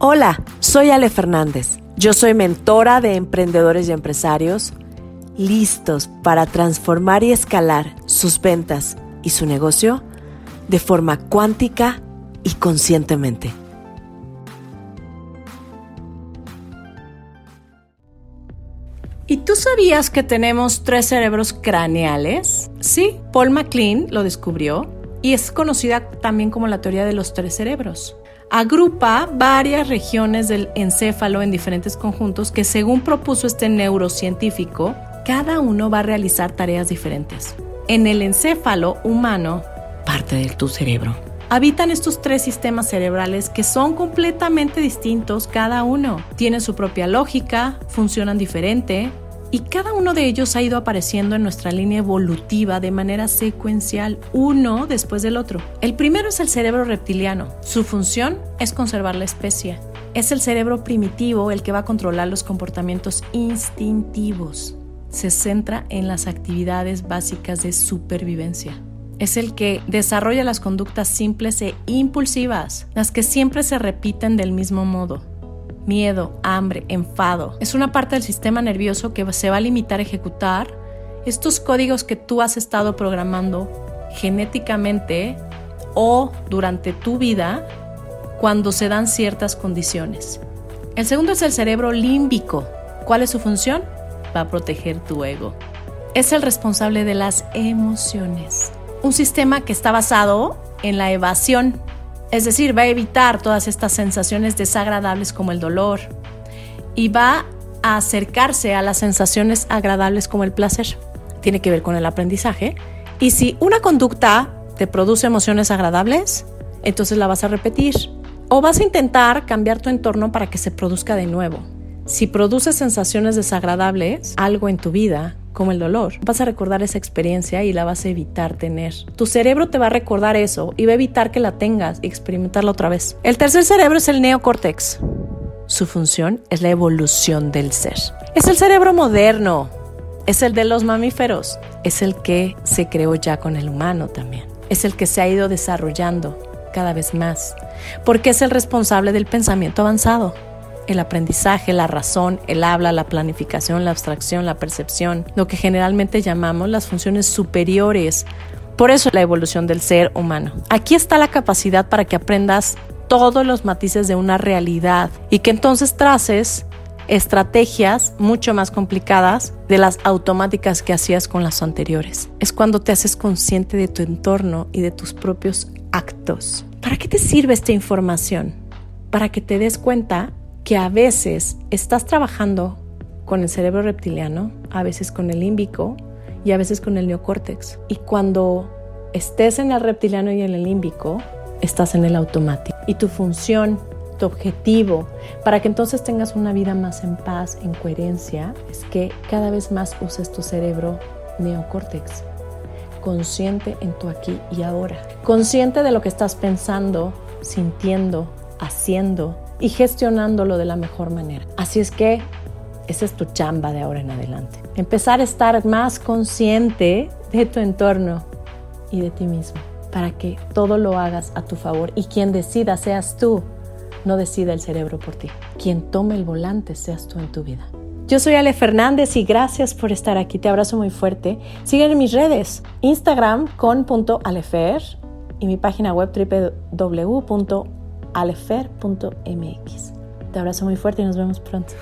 Hola, soy Ale Fernández. Yo soy mentora de emprendedores y empresarios listos para transformar y escalar sus ventas y su negocio de forma cuántica y conscientemente. ¿Y tú sabías que tenemos tres cerebros craneales? Sí, Paul MacLean lo descubrió y es conocida también como la teoría de los tres cerebros. Agrupa varias regiones del encéfalo en diferentes conjuntos que según propuso este neurocientífico, cada uno va a realizar tareas diferentes. En el encéfalo humano, parte de tu cerebro, habitan estos tres sistemas cerebrales que son completamente distintos cada uno. Tienen su propia lógica, funcionan diferente, y cada uno de ellos ha ido apareciendo en nuestra línea evolutiva de manera secuencial, uno después del otro. El primero es el cerebro reptiliano. Su función es conservar la especie. Es el cerebro primitivo el que va a controlar los comportamientos instintivos. Se centra en las actividades básicas de supervivencia. Es el que desarrolla las conductas simples e impulsivas, las que siempre se repiten del mismo modo miedo, hambre, enfado. Es una parte del sistema nervioso que se va a limitar a ejecutar estos códigos que tú has estado programando genéticamente o durante tu vida cuando se dan ciertas condiciones. El segundo es el cerebro límbico. ¿Cuál es su función? Va a proteger tu ego. Es el responsable de las emociones. Un sistema que está basado en la evasión es decir, va a evitar todas estas sensaciones desagradables como el dolor y va a acercarse a las sensaciones agradables como el placer. Tiene que ver con el aprendizaje. Y si una conducta te produce emociones agradables, entonces la vas a repetir. O vas a intentar cambiar tu entorno para que se produzca de nuevo. Si produce sensaciones desagradables, algo en tu vida, como el dolor. Vas a recordar esa experiencia y la vas a evitar tener. Tu cerebro te va a recordar eso y va a evitar que la tengas y experimentarla otra vez. El tercer cerebro es el neocórtex. Su función es la evolución del ser. Es el cerebro moderno. Es el de los mamíferos. Es el que se creó ya con el humano también. Es el que se ha ido desarrollando cada vez más. Porque es el responsable del pensamiento avanzado el aprendizaje, la razón, el habla, la planificación, la abstracción, la percepción, lo que generalmente llamamos las funciones superiores. Por eso la evolución del ser humano. Aquí está la capacidad para que aprendas todos los matices de una realidad y que entonces traces estrategias mucho más complicadas de las automáticas que hacías con las anteriores. Es cuando te haces consciente de tu entorno y de tus propios actos. ¿Para qué te sirve esta información? Para que te des cuenta que a veces estás trabajando con el cerebro reptiliano, a veces con el límbico y a veces con el neocórtex. Y cuando estés en el reptiliano y en el límbico, estás en el automático. Y tu función, tu objetivo, para que entonces tengas una vida más en paz, en coherencia, es que cada vez más uses tu cerebro neocórtex, consciente en tu aquí y ahora, consciente de lo que estás pensando, sintiendo, haciendo y gestionándolo de la mejor manera. Así es que esa es tu chamba de ahora en adelante. Empezar a estar más consciente de tu entorno y de ti mismo para que todo lo hagas a tu favor y quien decida seas tú, no decida el cerebro por ti. Quien tome el volante seas tú en tu vida. Yo soy Ale Fernández y gracias por estar aquí. Te abrazo muy fuerte. Sígueme en mis redes, Instagram con punto alefer y mi página web www alefer.mx. Te abrazo muy fuerte y nos vemos pronto.